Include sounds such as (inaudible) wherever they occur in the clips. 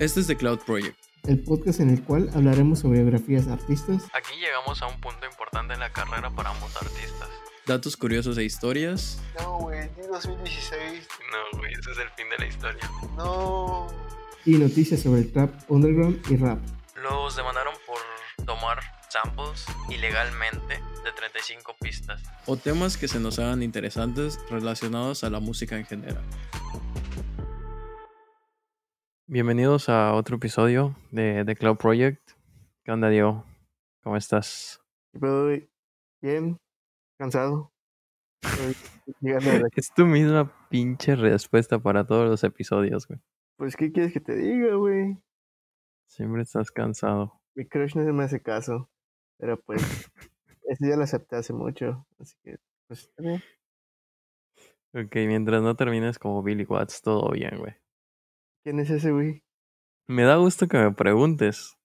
Este es The Cloud Project. el podcast en el cual hablaremos sobre biografías de artistas, Aquí llegamos a un punto importante en la carrera para ambos artistas. Datos curiosos e historias. No, güey, ni 2016. No, güey, ese es el fin de la historia. No. y noticias sobre el trap underground y rap. Los demandaron por tomar samples ilegalmente de 35 pistas. O temas que se nos hagan interesantes relacionados a la música en general. Bienvenidos a otro episodio de The Cloud Project. ¿Qué onda, Diego? ¿Cómo estás? Bien. Cansado. (laughs) Es tu misma pinche respuesta para todos los episodios, güey. Pues, ¿qué quieres que te diga, güey? Siempre estás cansado. Mi crush no se me hace caso. Pero pues, (laughs) ese ya lo acepté hace mucho. Así que, pues, está bien. Ok, mientras no termines como Billy Watts, todo bien, güey. ¿Quién es ese, güey? Me da gusto que me preguntes,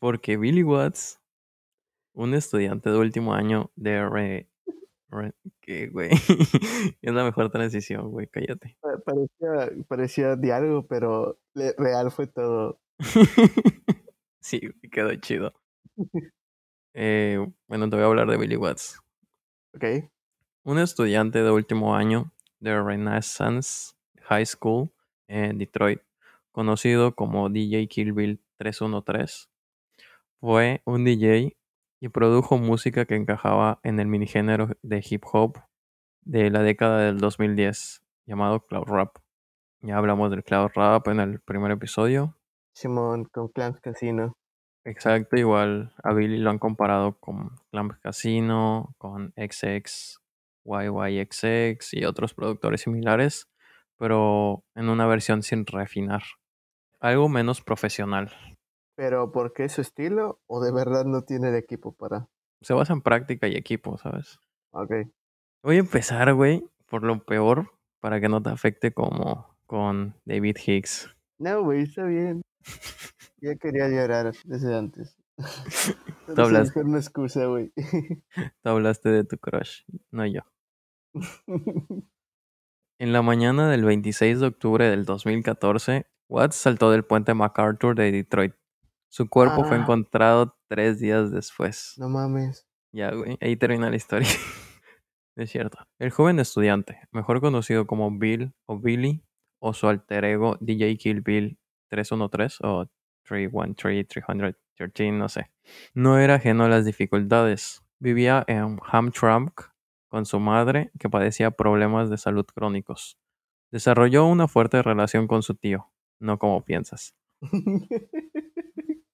porque Billy Watts, un estudiante de último año de re... re- ¿Qué, güey? (laughs) es la mejor transición, güey, cállate. Pa- Parecía, parecía diálogo, pero real fue todo. (laughs) sí, quedó chido. Eh, bueno, te voy a hablar de Billy Watts. ¿Ok? Un estudiante de último año de Renaissance High School en Detroit, conocido como DJ Kill Bill 313, fue un DJ y produjo música que encajaba en el minigénero de hip hop de la década del 2010, llamado Cloud Rap. Ya hablamos del Cloud Rap en el primer episodio. Simón con Clams Casino. Exacto, igual a Billy lo han comparado con Clamp Casino, con XX, YYXX y otros productores similares, pero en una versión sin refinar. Algo menos profesional. Pero, ¿por qué su estilo? ¿O de verdad no tiene el equipo para...? Se basa en práctica y equipo, ¿sabes? Ok. Voy a empezar, güey, por lo peor, para que no te afecte como con David Hicks. No, güey, está bien. Ya quería llorar desde antes. (laughs) Tú Pero hablas- se buscar una excusa, güey. (laughs) Tú hablaste de tu crush, no yo. (laughs) En la mañana del 26 de octubre del 2014, Watts saltó del puente MacArthur de Detroit. Su cuerpo fue Ah. encontrado tres días después. no mames. Ya, güey, ahí termina la historia. es cierto. El joven estudiante, mejor conocido como Bill o Billy, o su alter ego DJ Kill Bill 313 o 313, 313, no sé, no era ajeno a las dificultades. Vivía en Hamtramck con su madre, que padecía problemas de salud crónicos. Desarrolló una fuerte relación con su tío, no como piensas. (laughs)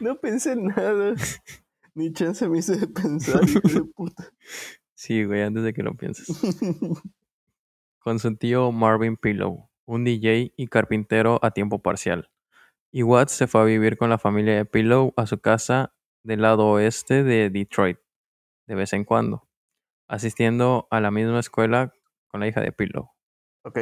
no pensé en nada. Ni chance me hice de pensar, de puta. Sí, güey, antes de que lo pienses. (laughs) con su tío Marvin Pillow, un DJ y carpintero a tiempo parcial. Y Watts se fue a vivir con la familia de Pillow a su casa del lado oeste de Detroit, de vez en cuando, asistiendo a la misma escuela con la hija de Pillow. ok.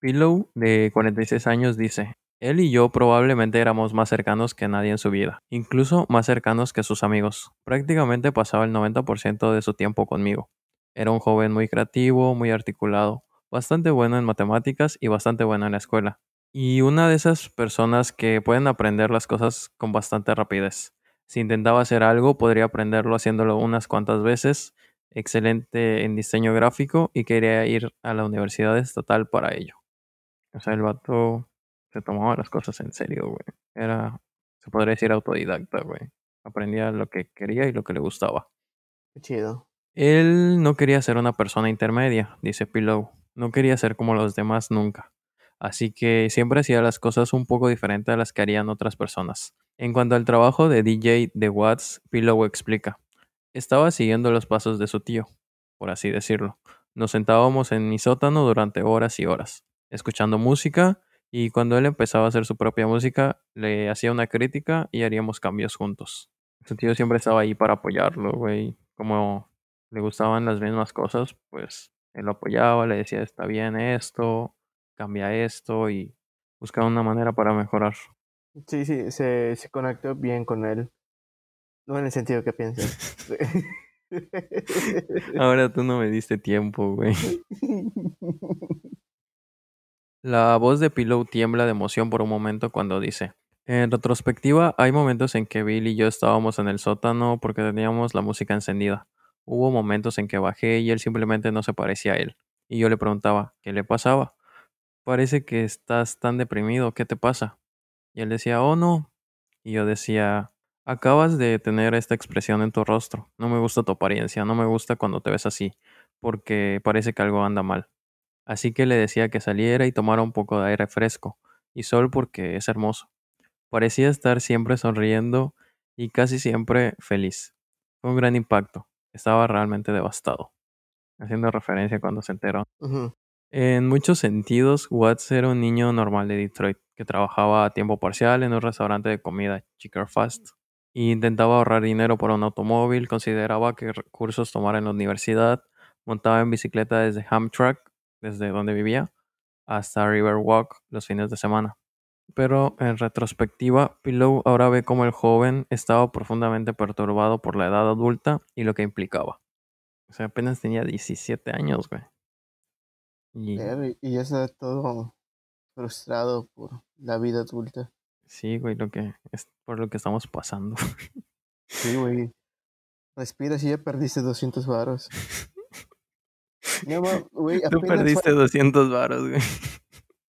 Pillow, de 46 años, dice, él y yo probablemente éramos más cercanos que nadie en su vida, incluso más cercanos que sus amigos. Prácticamente pasaba el 90% de su tiempo conmigo. Era un joven muy creativo, muy articulado, bastante bueno en matemáticas y bastante bueno en la escuela. Y una de esas personas que pueden aprender las cosas con bastante rapidez. Si intentaba hacer algo, podría aprenderlo haciéndolo unas cuantas veces. Excelente en diseño gráfico y quería ir a la universidad estatal para ello. O sea, el vato se tomaba las cosas en serio, güey. Era, se podría decir, autodidacta, güey. Aprendía lo que quería y lo que le gustaba. Qué chido. Él no quería ser una persona intermedia, dice Pillow. No quería ser como los demás nunca. Así que siempre hacía las cosas un poco diferentes a las que harían otras personas. En cuanto al trabajo de DJ de Watts, Pillow explica. Estaba siguiendo los pasos de su tío, por así decirlo. Nos sentábamos en mi sótano durante horas y horas, escuchando música, y cuando él empezaba a hacer su propia música, le hacía una crítica y haríamos cambios juntos. Su tío siempre estaba ahí para apoyarlo, güey. Como le gustaban las mismas cosas, pues él lo apoyaba, le decía, está bien esto, cambia esto, y buscaba una manera para mejorar. Sí, sí, se, se conectó bien con él. No en el sentido que piensas. (laughs) Ahora tú no me diste tiempo, güey. La voz de Pillow tiembla de emoción por un momento cuando dice, en retrospectiva hay momentos en que Bill y yo estábamos en el sótano porque teníamos la música encendida. Hubo momentos en que bajé y él simplemente no se parecía a él. Y yo le preguntaba, ¿qué le pasaba? Parece que estás tan deprimido, ¿qué te pasa? Y él decía, oh no. Y yo decía, acabas de tener esta expresión en tu rostro. No me gusta tu apariencia, no me gusta cuando te ves así, porque parece que algo anda mal. Así que le decía que saliera y tomara un poco de aire fresco, y sol porque es hermoso. Parecía estar siempre sonriendo y casi siempre feliz. Fue un gran impacto. Estaba realmente devastado. Haciendo referencia cuando se enteró. En muchos sentidos, Watts era un niño normal de Detroit, que trabajaba a tiempo parcial en un restaurante de comida, Chicker Fast, intentaba ahorrar dinero por un automóvil, consideraba qué recursos tomar en la universidad, montaba en bicicleta desde Hamtramck, desde donde vivía, hasta Riverwalk los fines de semana. Pero en retrospectiva, Pillow ahora ve cómo el joven estaba profundamente perturbado por la edad adulta y lo que implicaba. O sea, apenas tenía 17 años, güey. Y Y ya está todo frustrado por la vida adulta. Sí, güey, lo que es por lo que estamos pasando. Sí, güey. Respira si ya perdiste 200 varos. (laughs) No, güey, Tú perdiste 200 varos, güey.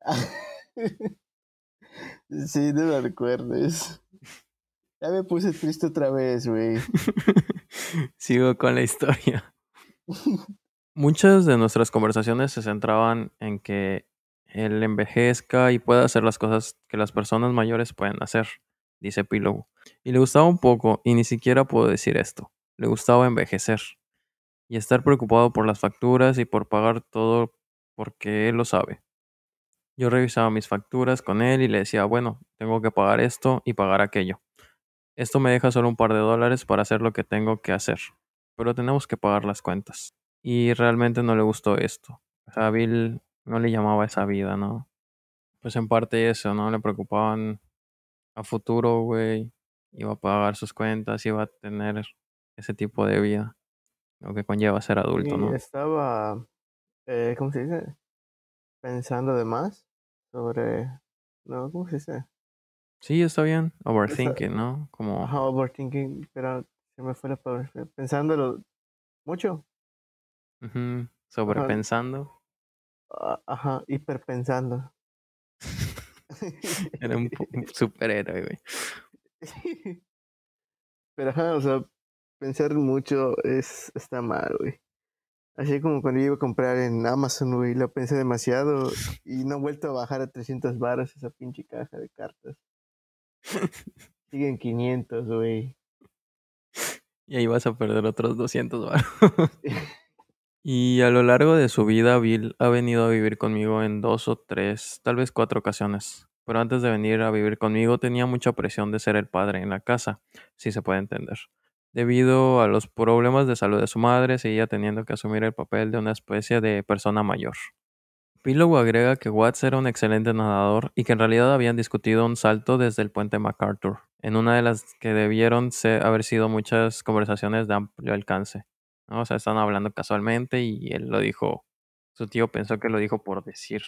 (laughs) Sí, no me recuerdes. Ya me puse triste otra vez, güey. (laughs) Sigo con la historia. Muchas de nuestras conversaciones se centraban en que él envejezca y pueda hacer las cosas que las personas mayores pueden hacer, dice Pillow. Y le gustaba un poco, y ni siquiera puedo decir esto, le gustaba envejecer y estar preocupado por las facturas y por pagar todo porque él lo sabe. Yo revisaba mis facturas con él y le decía, bueno, tengo que pagar esto y pagar aquello. Esto me deja solo un par de dólares para hacer lo que tengo que hacer, pero tenemos que pagar las cuentas. Y realmente no le gustó esto. Bill no le llamaba esa vida, ¿no? Pues en parte eso, ¿no? Le preocupaban a futuro, güey. Iba a pagar sus cuentas, iba a tener ese tipo de vida. Lo que conlleva ser adulto, Y ¿no? estaba, eh, ¿cómo se dice? Pensando de más sobre, no, ¿cómo se dice? Sí, está bien. Overthinking, ¿no? Como... Ajá, overthinking, pero se me fue la palabra. Pensándolo mucho. ujú, sobrepensando. Ah, Ajá, hiperpensando. (laughs) Era un, un (laughs) superhéroe, güey. Pero ajá, o sea, pensar mucho es, está mal, güey. Así como cuando yo iba a comprar en Amazon, güey, lo pensé demasiado y no he vuelto a bajar a 300 baros esa pinche caja de cartas. (laughs) Siguen 500, güey. Y ahí vas a perder otros 200 baros. Y a lo largo de su vida, Bill ha venido a vivir conmigo en dos o tres, tal vez cuatro ocasiones. Pero antes de venir a vivir conmigo tenía mucha presión de ser el padre en la casa, si se puede entender. Debido a los problemas de salud de su madre, seguía teniendo que asumir el papel de una especie de persona mayor. Pillow agrega que Watts era un excelente nadador y que en realidad habían discutido un salto desde el puente MacArthur, en una de las que debieron haber sido muchas conversaciones de amplio alcance. ¿No? O sea, están hablando casualmente y él lo dijo, su tío pensó que lo dijo por decir.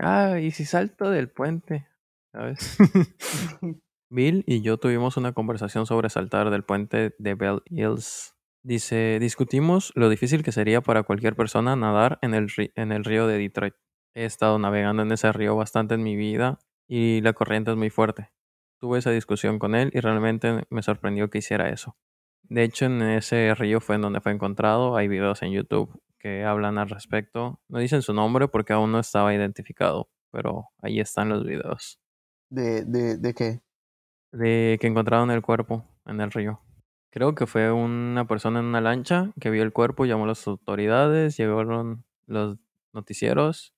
Ah, ¿y si salto del puente? ¿Sabes? (laughs) Bill y yo tuvimos una conversación sobre saltar del puente de Bell Hills. Dice, discutimos lo difícil que sería para cualquier persona nadar en el, en el río de Detroit. He estado navegando en ese río bastante en mi vida y la corriente es muy fuerte. Tuve esa discusión con él y realmente me sorprendió que hiciera eso. De hecho, en ese río fue en donde fue encontrado. Hay videos en YouTube que hablan al respecto. No dicen su nombre porque aún no estaba identificado, pero ahí están los videos ¿De, de, de qué? de que encontraron el cuerpo en el río. Creo que fue una persona en una lancha que vio el cuerpo, llamó a las autoridades, llegaron los noticieros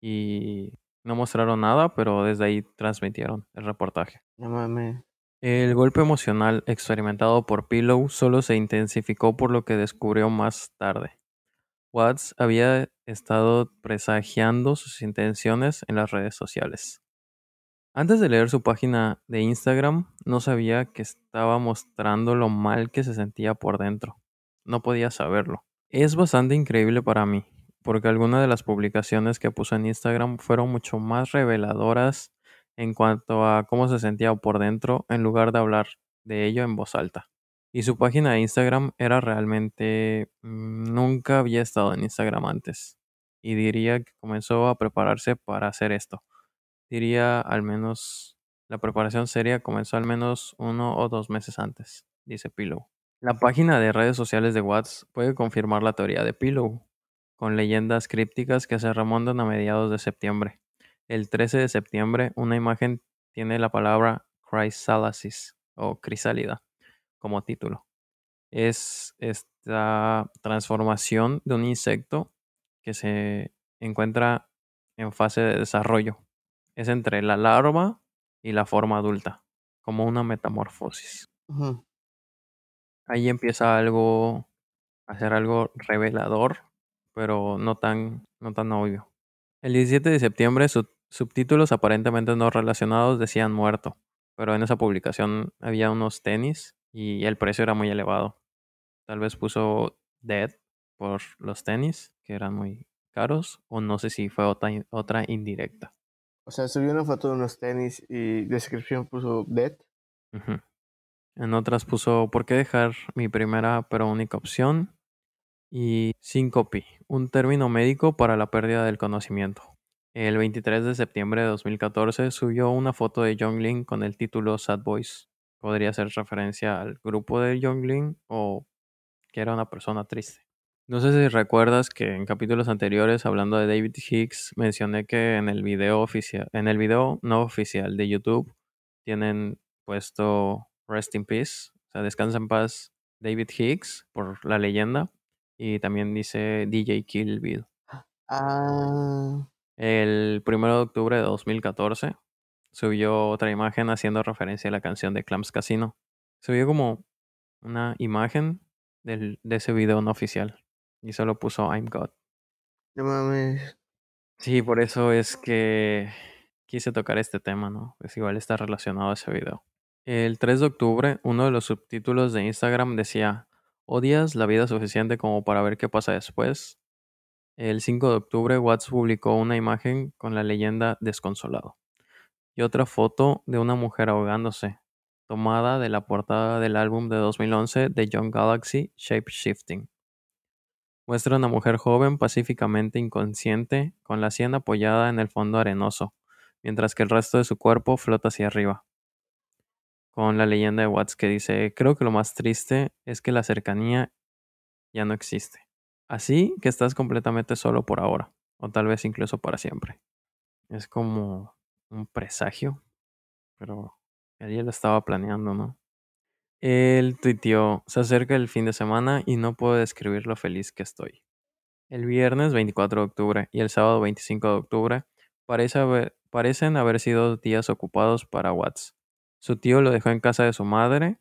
y no mostraron nada, pero desde ahí transmitieron el reportaje. No mames. El golpe emocional experimentado por Pillow solo se intensificó por lo que descubrió más tarde. Watts había estado presagiando sus intenciones en las redes sociales. Antes de leer su página de Instagram, no sabía que estaba mostrando lo mal que se sentía por dentro. No podía saberlo. Es bastante increíble para mí. porque algunas de las publicaciones que puso en Instagram fueron mucho más reveladoras en cuanto a cómo se sentía por dentro en lugar de hablar de ello en voz alta. Y su página de Instagram era realmente... mm, nunca había estado en Instagram antes. Y diría que comenzó a prepararse para hacer esto. Diría al menos... La preparación seria comenzó al menos uno o dos meses antes, dice Pillow. La página de redes sociales de Watts puede confirmar la teoría de Pillow, con leyendas crípticas que se remontan a mediados de septiembre. El 13 de septiembre, una imagen tiene la palabra Chrysalisis o crisálida como título. Es esta transformación de un insecto que se encuentra en fase de desarrollo. Es entre la larva y la forma adulta, como una metamorfosis. Ahí empieza algo a ser algo revelador, pero no tan, no tan obvio. El 17 de septiembre, sus subtítulos aparentemente no relacionados decían muerto, pero en esa publicación había unos tenis y el precio era muy elevado. Tal vez puso dead por los tenis, que eran muy caros, o no sé si fue otra, otra indirecta. O sea, subió una foto de unos tenis y descripción puso dead. En otras puso ¿por qué dejar mi primera pero única opción? Y síncope, un término médico para la pérdida del conocimiento. El 23 de septiembre de 2014 subió una foto de Jongling con el título Sad Boys. Podría ser referencia al grupo de Jongling o que era una persona triste. No sé si recuerdas que en capítulos anteriores, hablando de David Hicks, mencioné que en el video oficial, en el video no oficial de YouTube, tienen puesto Rest in Peace, o sea, descansa en paz David Hicks por la leyenda, y también dice DJ Kill Bill. Ah, El 1 de octubre de 2014 subió otra imagen haciendo referencia a la canción de Clams Casino. Subió como una imagen del- de ese video no oficial y solo puso I'm God. no mames. Sí, por eso es que quise tocar este tema, ¿no? Pues igual está relacionado a ese video. El 3 de octubre, uno de los subtítulos de Instagram decía, ¿odias la vida suficiente como para ver qué pasa después? El 5 de octubre, Watts publicó una imagen con la leyenda Desconsolado y otra foto de una mujer ahogándose, tomada de la portada del álbum de 2011 de Young Galaxy, Shape Shifting. Muestra a una mujer joven pacíficamente inconsciente, con la sien apoyada en el fondo arenoso, mientras que el resto de su cuerpo flota hacia arriba. Con la leyenda de Watts que dice, creo que lo más triste es que la cercanía ya no existe. Así que estás completamente solo por ahora, o tal vez incluso para siempre. Es como un presagio, pero él lo estaba planeando, ¿no? Él tuiteó, se acerca el fin de semana y no puedo describir lo feliz que estoy. El viernes 24 de octubre y el sábado 25 de octubre parecen haber sido días ocupados para Watts. Su tío lo dejó en casa de su madre,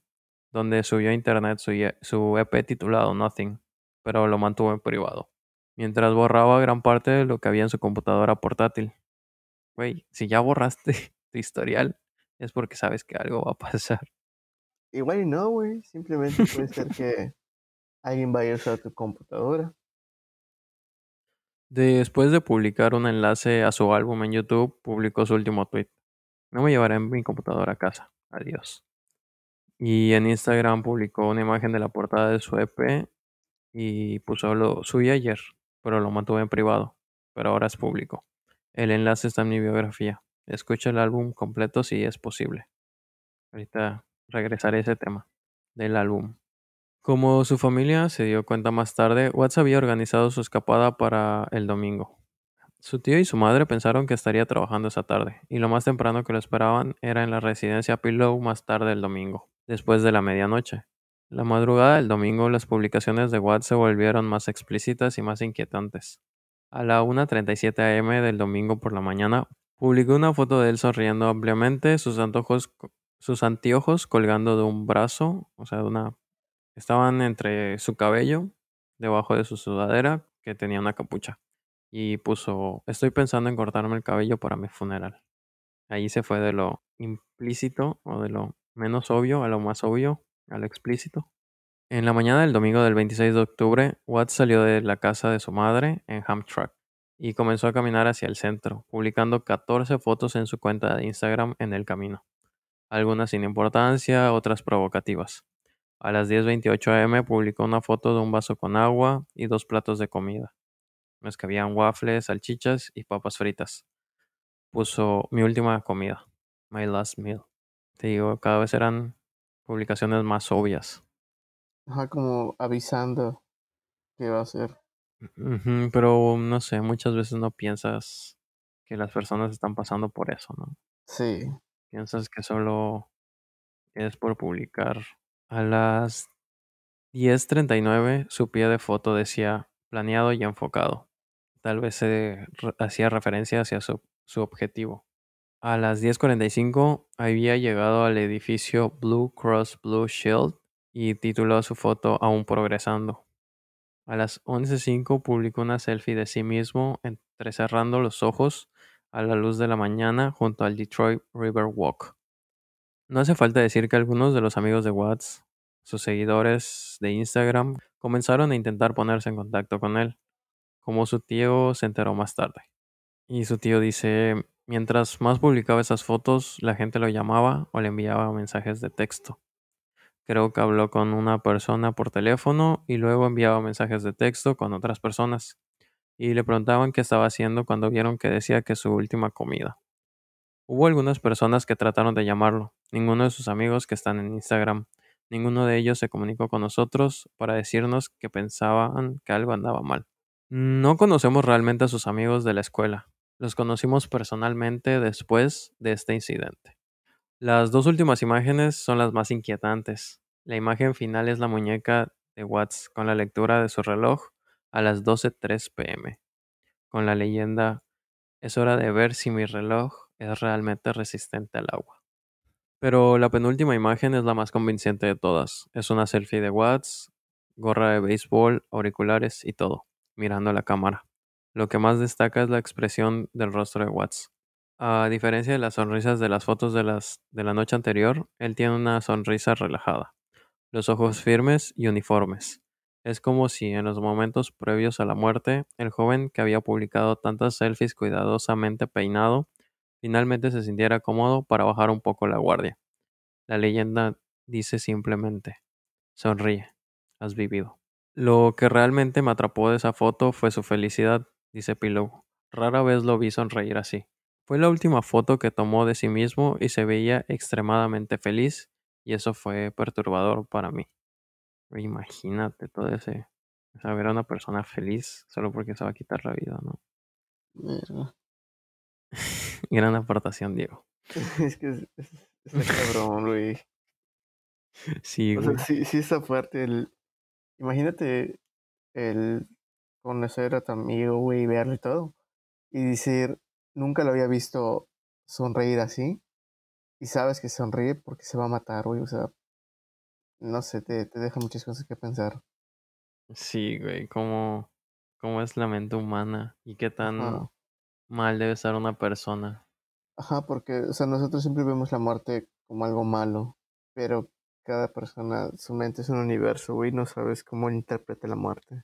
donde subió a internet su, su EP titulado Nothing, pero lo mantuvo en privado, mientras borraba gran parte de lo que había en su computadora portátil. Güey, si ya borraste (laughs) tu historial, es porque sabes que algo va a pasar. Igual y no, güey. Simplemente puede ser que alguien vaya a usar tu computadora. Después de publicar un enlace a su álbum en YouTube, publicó su último tweet. No me llevaré mi computadora a casa. Adiós. Y en Instagram publicó una imagen de la portada de su EP y puso lo subí ayer, pero lo mantuve en privado, pero ahora es público. El enlace está en mi biografía. Escucha el álbum completo si es posible. Ahorita regresaré a ese tema del álbum. Como su familia se dio cuenta más tarde, Watts había organizado su escapada para el domingo. Su tío y su madre pensaron que estaría trabajando esa tarde, y lo más temprano que lo esperaban era en la residencia Pillow más tarde el domingo, después de la medianoche. La madrugada del domingo las publicaciones de Watts se volvieron más explícitas y más inquietantes. A la 1.37 am del domingo por la mañana, publicó una foto de él sonriendo ampliamente, sus antojos, anteojos colgando de un brazo, o sea, de una Estaban entre su cabello, debajo de su sudadera, que tenía una capucha. Y puso, estoy pensando en cortarme el cabello para mi funeral. Ahí se fue de lo implícito o de lo menos obvio a lo más obvio, a lo explícito. En la mañana del domingo del 26 de octubre, Watts salió de la casa de su madre en Hamtramck y comenzó a caminar hacia el centro, publicando 14 fotos en su cuenta de Instagram en el camino, algunas sin importancia, otras provocativas. A las 10.28 am publicó una foto de un vaso con agua y dos platos de comida. Los que habían waffles, salchichas y papas fritas. Puso mi última comida, my last meal. Te digo, cada vez eran publicaciones más obvias. Ajá, como avisando qué va a ser. Pero no sé, muchas veces no piensas que las personas están pasando por eso, ¿no? Sí. Piensas que solo es por publicar. A las 10.39 su pie de foto decía planeado y enfocado. Tal vez se re- hacía referencia hacia su, su objetivo. A las 10.45 había llegado al edificio Blue Cross Blue Shield y tituló su foto Aún progresando. A las 11.05 publicó una selfie de sí mismo entrecerrando los ojos a la luz de la mañana junto al Detroit River Walk. No hace falta decir que algunos de los amigos de Watts, sus seguidores de Instagram, comenzaron a intentar ponerse en contacto con él, como su tío se enteró más tarde. Y su tío dice, mientras más publicaba esas fotos, la gente lo llamaba o le enviaba mensajes de texto. Creo que habló con una persona por teléfono y luego enviaba mensajes de texto con otras personas. Y le preguntaban qué estaba haciendo cuando vieron que decía que su última comida. Hubo algunas personas que trataron de llamarlo, ninguno de sus amigos que están en Instagram, ninguno de ellos se comunicó con nosotros para decirnos que pensaban que algo andaba mal. No conocemos realmente a sus amigos de la escuela, los conocimos personalmente después de este incidente. Las dos últimas imágenes son las más inquietantes. La imagen final es la muñeca de Watts con la lectura de su reloj a las 12.03 pm, con la leyenda es hora de ver si mi reloj es realmente resistente al agua. Pero la penúltima imagen es la más convincente de todas. Es una selfie de Watts, gorra de béisbol, auriculares y todo, mirando la cámara. Lo que más destaca es la expresión del rostro de Watts. A diferencia de las sonrisas de las fotos de, la noche anterior, él tiene una sonrisa relajada, los ojos firmes y uniformes. Es como si en los momentos previos a la muerte, el joven que había publicado tantas selfies cuidadosamente peinado, finalmente se sintiera cómodo para bajar un poco la guardia. La leyenda dice simplemente, sonríe, has vivido. Lo que realmente me atrapó de esa foto fue su felicidad, dice Pillow. Rara vez lo vi sonreír así. Fue la última foto que tomó de sí mismo y se veía extremadamente feliz y eso fue perturbador para mí. Imagínate todo ese, o sea, ver a una persona feliz solo porque se va a quitar la vida, ¿no? (laughs) Gran aportación, Diego. (laughs) Es que es, es- está (laughs) cabrón, güey. Sí, O güey. sea, sí, sí está fuerte el... Imagínate el conocer a tu amigo, güey, y verlo y todo. Y decir, nunca lo había visto sonreír así. Y sabes que sonríe porque se va a matar, güey. O sea, no sé, te, te deja muchas cosas que pensar. Sí, güey, cómo, cómo es la mente humana y qué tan Ajá. mal debe estar una persona. Ajá, porque, o sea, nosotros siempre vemos la muerte como algo malo. Pero cada persona, su mente es un universo, güey. No sabes cómo interpreta la muerte.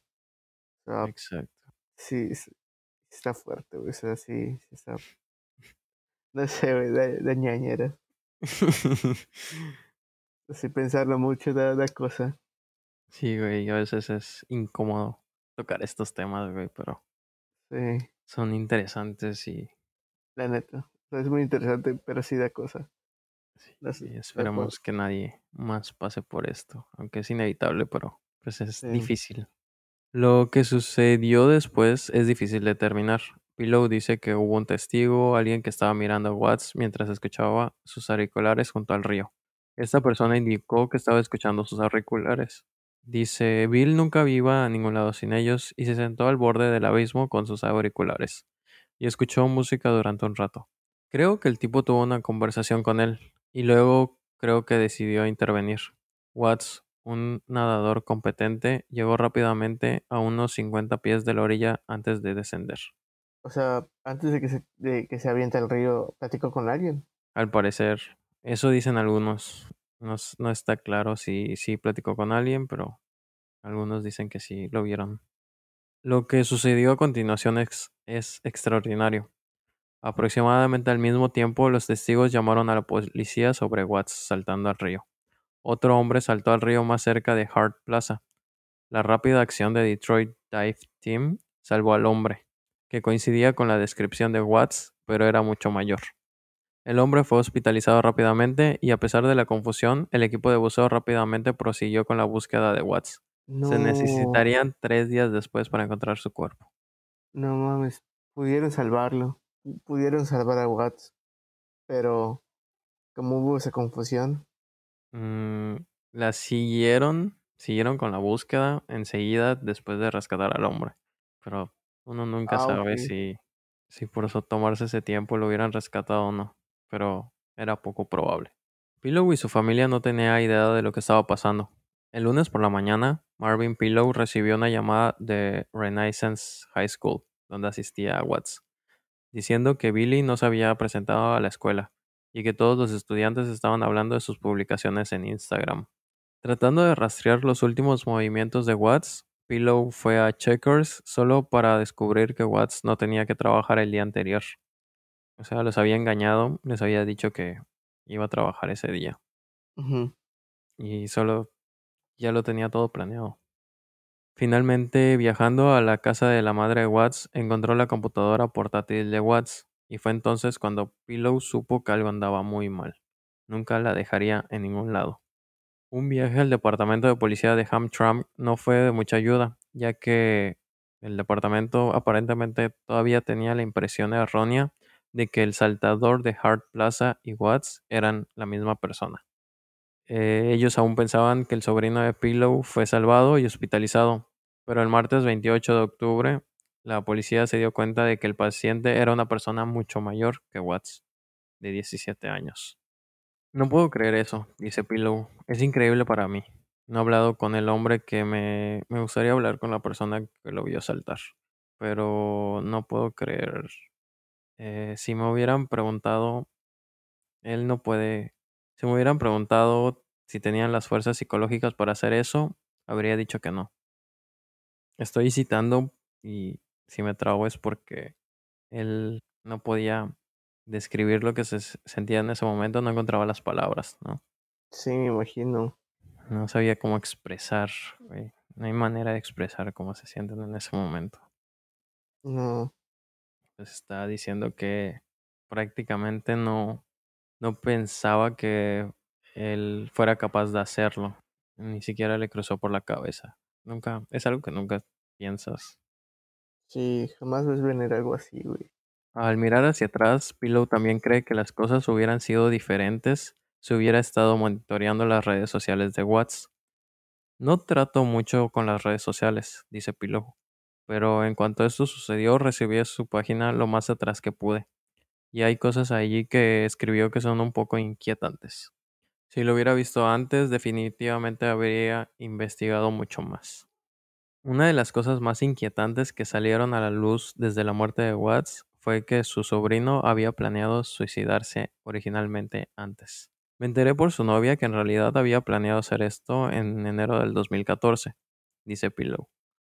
Sea, Exacto. sí, es- está fuerte, güey. O sea, sí, sí está. (laughs) No sé, güey, da, da ñañera. (laughs) Así pensarlo mucho da, da cosa. Sí, güey, a veces es incómodo tocar estos temas, güey, pero Sí, son interesantes y la neta. Es muy interesante, pero sí da cosa. sí, No sé, esperemos que nadie más pase por esto, aunque es inevitable, pero pues es Sí. difícil. Lo que sucedió después es difícil de determinar. Pillow dice que hubo un testigo, alguien que estaba mirando a Watts mientras escuchaba sus auriculares junto al río. Esta persona indicó que estaba escuchando sus auriculares. Dice, Bill nunca iba a ningún lado sin ellos y se sentó al borde del abismo con sus auriculares y escuchó música durante un rato. Creo que el tipo tuvo una conversación con él y luego creo que decidió intervenir. Watts, un nadador competente, llegó rápidamente a unos 50 pies de la orilla antes de descender. O sea, antes de que se, de que se aviente al río, platicó con alguien. Al parecer, eso dicen algunos. No, no está claro si, si platicó con alguien, pero Algunos dicen que sí lo vieron. Lo que sucedió a continuación es, es extraordinario. Aproximadamente al mismo tiempo, los testigos llamaron a la policía sobre Watts saltando al río. Otro hombre saltó al río más cerca de Hart Plaza. La rápida acción de Detroit Dive Team salvó al hombre, que coincidía con la descripción de Watts, pero era mucho mayor. El hombre fue hospitalizado rápidamente y a pesar de la confusión, el equipo de buceo rápidamente prosiguió con la búsqueda de Watts. No, Se necesitarían tres días después para encontrar su cuerpo. No mames, pudieron salvarlo. pu- Pudieron salvar a Watts. Pero como hubo esa confusión, Mm, la siguieron, siguieron con la búsqueda enseguida después de rescatar al hombre. Pero uno nunca Ah, sabe si, si por eso tomarse ese tiempo lo hubieran rescatado o no. Pero era poco probable. Pillow y su familia no tenían idea de lo que estaba pasando. El lunes por la mañana, Marvin Pillow recibió una llamada de Renaissance High School, donde asistía a Watts, diciendo que Billy no se había presentado a la escuela y que todos los estudiantes estaban hablando de sus publicaciones en Instagram. Tratando de rastrear los últimos movimientos de Watts, Pillow fue a Checkers solo para descubrir que Watts no tenía que trabajar el día anterior. O sea, los había engañado, les había dicho que iba a trabajar ese día y solo ya lo tenía todo planeado. Finalmente, viajando a la casa de la madre de Watts, encontró la computadora portátil de Watts y fue entonces cuando Pillow supo que algo andaba muy mal. Nunca la dejaría en ningún lado. Un viaje al departamento de policía de Hamtramck no fue de mucha ayuda, ya que el departamento aparentemente todavía tenía la impresión errónea de que el saltador de Hart Plaza y Watts eran la misma persona. Eh, ellos aún pensaban que el sobrino de Pillow fue salvado y hospitalizado, pero el martes 28 de octubre la policía se dio cuenta de que el paciente era una persona mucho mayor que Watts, de 17 años. No puedo creer eso, dice Pillow. Es increíble para mí. No he hablado con el hombre que me, me gustaría hablar con la persona que lo vio saltar, pero no puedo creer. Eh, si me hubieran preguntado, él no puede. Si me hubieran preguntado si tenían las fuerzas psicológicas para hacer eso, habría dicho que no. Estoy citando y si me trago es porque él no podía describir lo que se sentía en ese momento, no encontraba las palabras, ¿no? sí, me imagino. No sabía cómo expresar, güey. No hay manera de expresar cómo se sienten en ese momento. No, Pues está diciendo que prácticamente no, no pensaba que él fuera capaz de hacerlo. Ni siquiera le cruzó por la cabeza. Nunca, es algo que nunca piensas. Sí, jamás ves venir algo así, güey. Al mirar hacia atrás, Pillow también cree que las cosas hubieran sido diferentes si hubiera estado monitoreando las redes sociales de Watts. No trato mucho con las redes sociales, dice Pillow, pero en cuanto esto sucedió recibí su página lo más atrás que pude, y hay cosas allí que escribió que son un poco inquietantes. Si lo hubiera visto antes, definitivamente habría investigado mucho más. Una de las cosas más inquietantes que salieron a la luz desde la muerte de Watts fue que su sobrino había planeado suicidarse originalmente antes. Me enteré por su novia que en realidad había planeado hacer esto en enero del 2014, dice Pillow.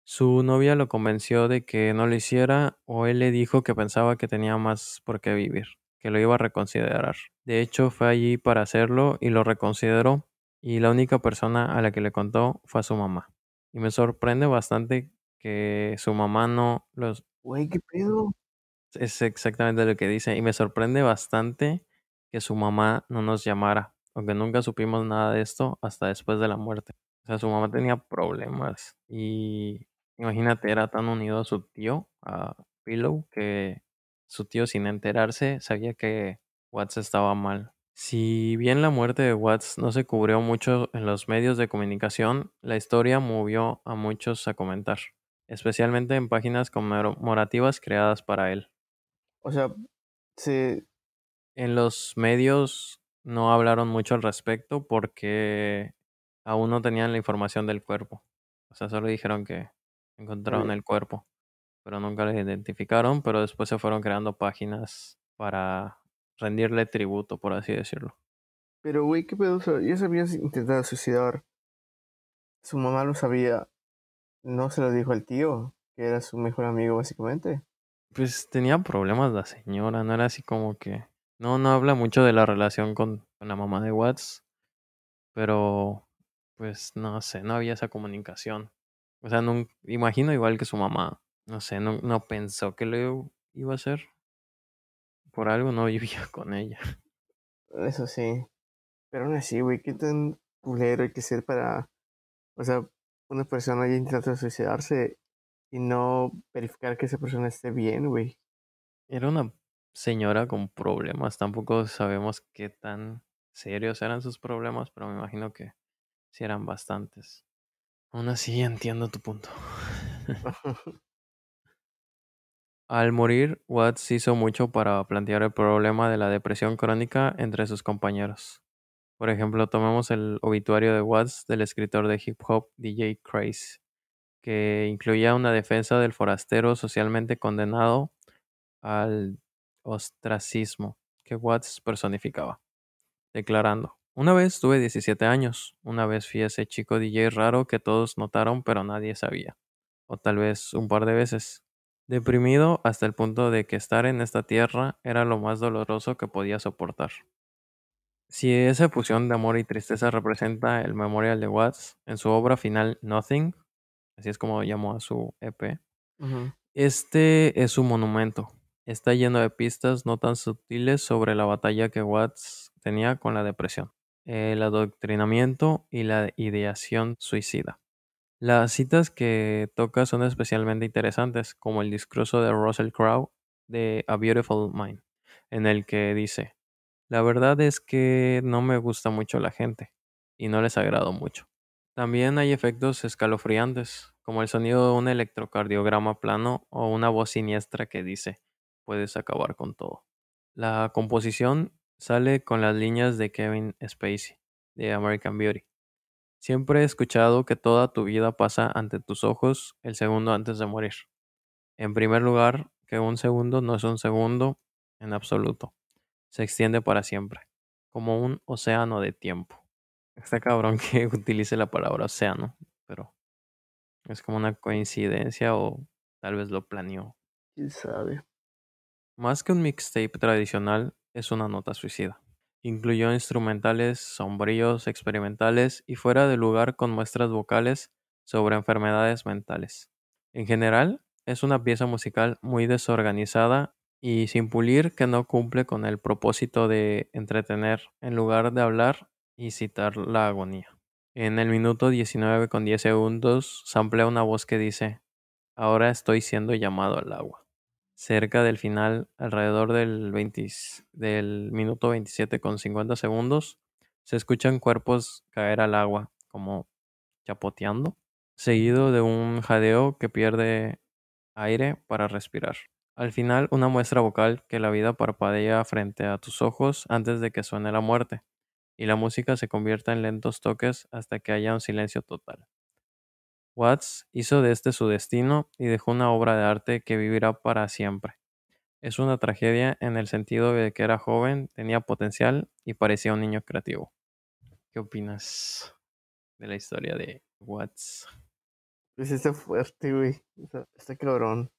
Su novia lo convenció de que no lo hiciera o él le dijo que pensaba que tenía más por qué vivir, que lo iba a reconsiderar. De hecho, fue allí para hacerlo y lo reconsideró y la única persona a la que le contó fue a su mamá. Y me sorprende bastante que su mamá no los... Güey, ¿qué pedo? Es exactamente lo que dice. Y me sorprende bastante que su mamá no nos llamara. Aunque nunca supimos nada de esto hasta después de la muerte. O sea, su mamá tenía problemas. Y imagínate, era tan unido a su tío, a Pillow, que su tío sin enterarse sabía que Watts estaba mal. Si bien la muerte de Watts no se cubrió mucho en los medios de comunicación, la historia movió a muchos a comentar, especialmente en páginas conmemorativas creadas para él. O sea, se, En los medios no hablaron mucho al respecto porque aún no tenían la información del cuerpo. O sea, solo dijeron que encontraron el cuerpo, pero nunca lo identificaron, pero después se fueron creando páginas para rendirle tributo, por así decirlo. Pero, güey, ¿qué pedo? O sea, ya se había intentado suicidar. Su mamá lo sabía. no se lo dijo al tío, que era su mejor amigo básicamente. Pues tenía problemas la señora, no era así como que... No, no habla mucho de la relación con, con la mamá de Watts, pero pues no sé, no había esa comunicación. O sea, no, imagino igual que su mamá, no sé, no, no pensó que lo iba a hacer. Por algo no vivía (laughs) con ella. Eso sí. Pero aún así, güey, qué tan culero hay que ser para, o sea, una persona ya intentando suicidarse y no verificar que esa persona esté bien, güey. Era una señora con problemas, tampoco sabemos qué tan serios eran sus problemas, pero me imagino que sí eran bastantes. Aún así entiendo tu punto. (laughs) (laughs) Al morir, Watts hizo mucho para plantear el problema de la depresión crónica entre sus compañeros. Por ejemplo, tomemos el obituario de Watts del escritor de hip hop DJ Craze, que incluía una defensa del forastero socialmente condenado al ostracismo que Watts personificaba, declarando, una vez tuve 17 años, una vez fui ese chico DJ raro que todos notaron pero nadie sabía, o tal vez un par de veces, deprimido hasta el punto de que estar en esta tierra era lo más doloroso que podía soportar. Si esa fusión de amor y tristeza representa el memorial de Watts en su obra final Nothing, así es como llamó a su EP, este es su monumento. Está lleno de pistas no tan sutiles sobre la batalla que Watts tenía con la depresión, el adoctrinamiento y la ideación suicida. Las citas que toca son especialmente interesantes, como el discurso de Russell Crowe de A Beautiful Mind, en el que dice, la verdad es que no me gusta mucho la gente, y no les agrado mucho. También hay efectos escalofriantes, como el sonido de un electrocardiograma plano o una voz siniestra que dice, puedes acabar con todo. La composición sale con las líneas de Kevin Spacey, de American Beauty. Siempre he escuchado que toda tu vida pasa ante tus ojos el segundo antes de morir. En primer lugar, que un segundo no es un segundo en absoluto. Se extiende para siempre, como un océano de tiempo. Está cabrón que (laughs) utilice la palabra océano, pero es como una coincidencia o tal vez lo planeó. ¿Quién sabe? Más que un mixtape tradicional, es una nota suicida. Incluyó instrumentales sombríos, experimentales y fuera de lugar con muestras vocales sobre enfermedades mentales. En general, es una pieza musical muy desorganizada y sin pulir que no cumple con el propósito de entretener en lugar de hablar y citar la agonía. En el minuto 19 con 10 segundos samplea una voz que dice, ahora estoy siendo llamado al agua cerca del final, alrededor del, del minuto 27 con 50 segundos, se escuchan cuerpos caer al agua, como chapoteando, seguido de un jadeo que pierde aire para respirar. Al final, una muestra vocal que la vida parpadea frente a tus ojos antes de que suene la muerte, y la música se convierta en lentos toques hasta que haya un silencio total. Watts hizo de este su destino y dejó una obra de arte que vivirá para siempre. Es una tragedia en el sentido de que era joven, tenía potencial y parecía un niño creativo. ¿Qué opinas de la historia de Watts? Pues está fuerte, güey. Está, cabrón.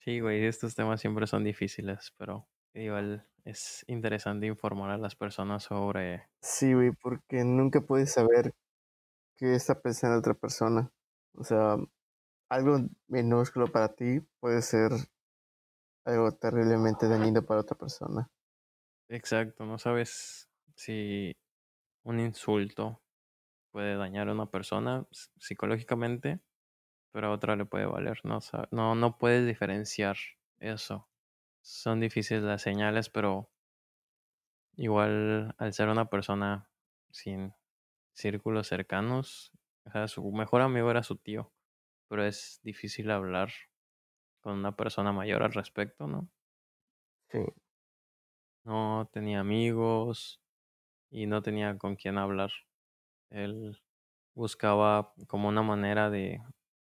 Sí, güey, estos temas siempre son difíciles, pero igual es interesante informar a las personas sobre... Sí, güey, porque nunca puedes saber qué está pensando otra persona. O sea, algo minúsculo para ti puede ser algo terriblemente dañino para otra persona. Exacto, no sabes si un insulto puede dañar a una persona psicológicamente, pero a otra le puede valer. No, no, no puedes diferenciar eso. Son difíciles las señales, pero igual al ser una persona sin círculos cercanos, o sea, su mejor amigo era su tío, pero es difícil hablar con una persona mayor al respecto, ¿no? Sí. No tenía amigos y no tenía con quién hablar. Él buscaba como una manera de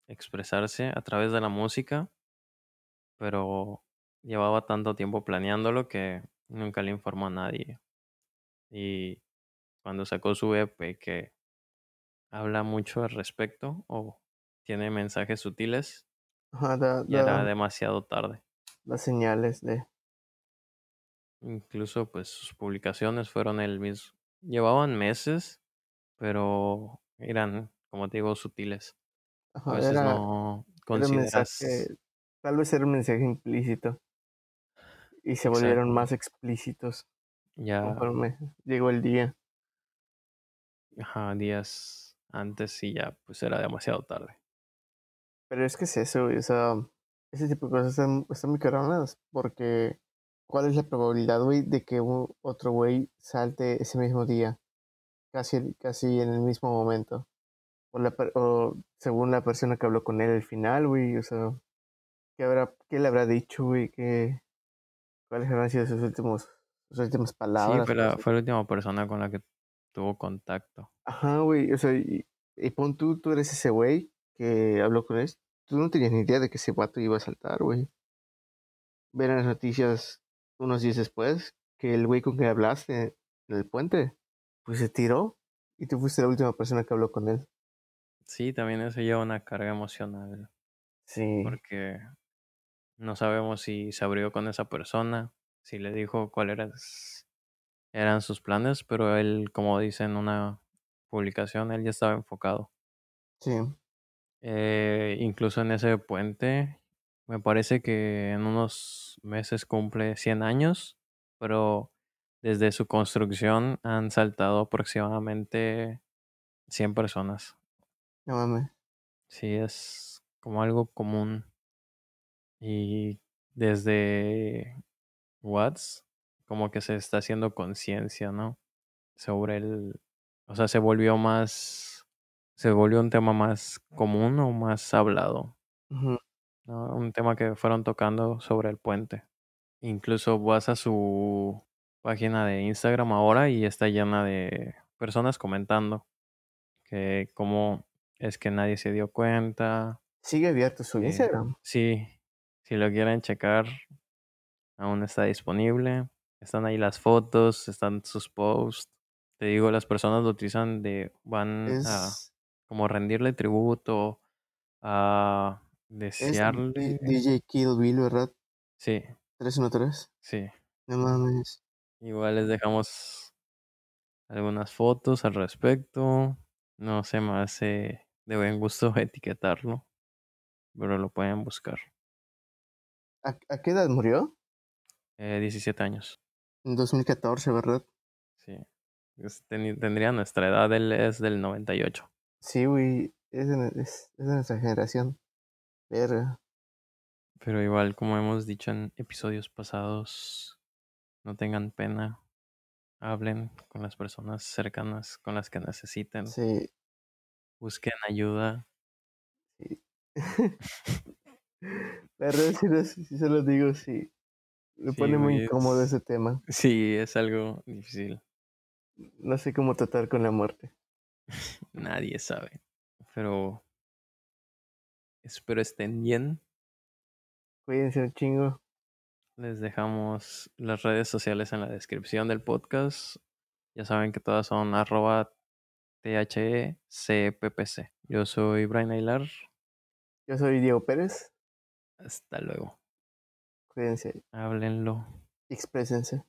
expresarse a través de la música, pero llevaba tanto tiempo planeándolo que nunca le informó a nadie. Y cuando sacó su EP que habla mucho al respecto o tiene mensajes sutiles Ajá, da, y era demasiado tarde. las señales de. Incluso pues sus publicaciones fueron el mismo. Llevaban meses, pero eran, como te digo, sutiles. A Ajá, veces era, no consideras mensaje. Tal vez era un mensaje implícito. Y se Exacto. volvieron más explícitos ya conforme llegó el día. ajá, días antes y ya pues era demasiado tarde. Pero es que es eso, güey, o sea, ese tipo de cosas están, están muy cabronas, porque ¿cuál es la probabilidad, güey, de que un, otro güey salte ese mismo día? Casi, casi en el mismo momento. O, la, o según la persona que habló con él al final, güey, o sea, ¿qué, habrá, qué le habrá dicho, güey? ¿Qué, ¿Cuáles habrán sido sus, últimos, sus últimas Sí, palabras? pero cosas? fue la última persona con la que tuvo contacto. Ajá, güey, o sea, y, y pon tú, tú eres ese güey que habló con él. Tú no tenías ni idea de que ese vato iba a saltar, güey. Ver en las noticias unos días después que el güey con que hablaste en el puente, pues se tiró y tú fuiste la última persona que habló con él. Sí, también eso lleva una carga emocional Sí, porque no sabemos si se abrió con esa persona, si le dijo cuáles eran, eran sus planes, pero él, como dice en una publicación, él ya estaba enfocado. sí, Eh, incluso en ese puente, me parece que en unos meses cumple 100 años, pero desde su construcción han saltado aproximadamente 100 personas. no mames. Sí, es como algo común. Y desde Watts, como que se está haciendo conciencia, ¿no? Sobre el, o sea, se volvió más, se volvió un tema más común o más hablado. ¿no? Un tema que fueron tocando sobre el puente. Incluso vas a su página de Instagram ahora y está llena de personas comentando que cómo es que nadie se dio cuenta. Sigue abierto su que Instagram. sí, si lo quieren checar, aún está disponible. Están ahí las fotos, están sus posts. Te digo, las personas lo utilizan de, van a como rendirle tributo, a es desearle. DJ Kill Bill, ¿verdad? Sí, 313. sí. No mames. Igual les dejamos algunas fotos al respecto. No se me hace de buen gusto (laughs) etiquetarlo, pero lo pueden buscar. ¿A, a qué edad murió? Eh, 17 años, En 2014, ¿verdad? sí. Tendría nuestra edad, él es del 98. Sí, güey, es es, es de nuestra generación. Verga. Pero igual, como hemos dicho en episodios pasados, no tengan pena. Hablen con las personas cercanas con las que necesiten. Sí, Busquen ayuda. sí. (laughs) La verdad, lo- sí se lo digo, sí. Me Sí, pone muy incómodo es- ese tema. Sí, es algo difícil. No sé cómo tratar con la muerte. (laughs) Nadie sabe. Pero espero estén bien. Cuídense un chingo. Les dejamos las redes sociales en la descripción del podcast. Ya saben que todas son arroba THECPPC. Yo soy Brian Aguilar. Yo soy Diego Pérez. Hasta luego. Cuídense. Háblenlo. Exprésense.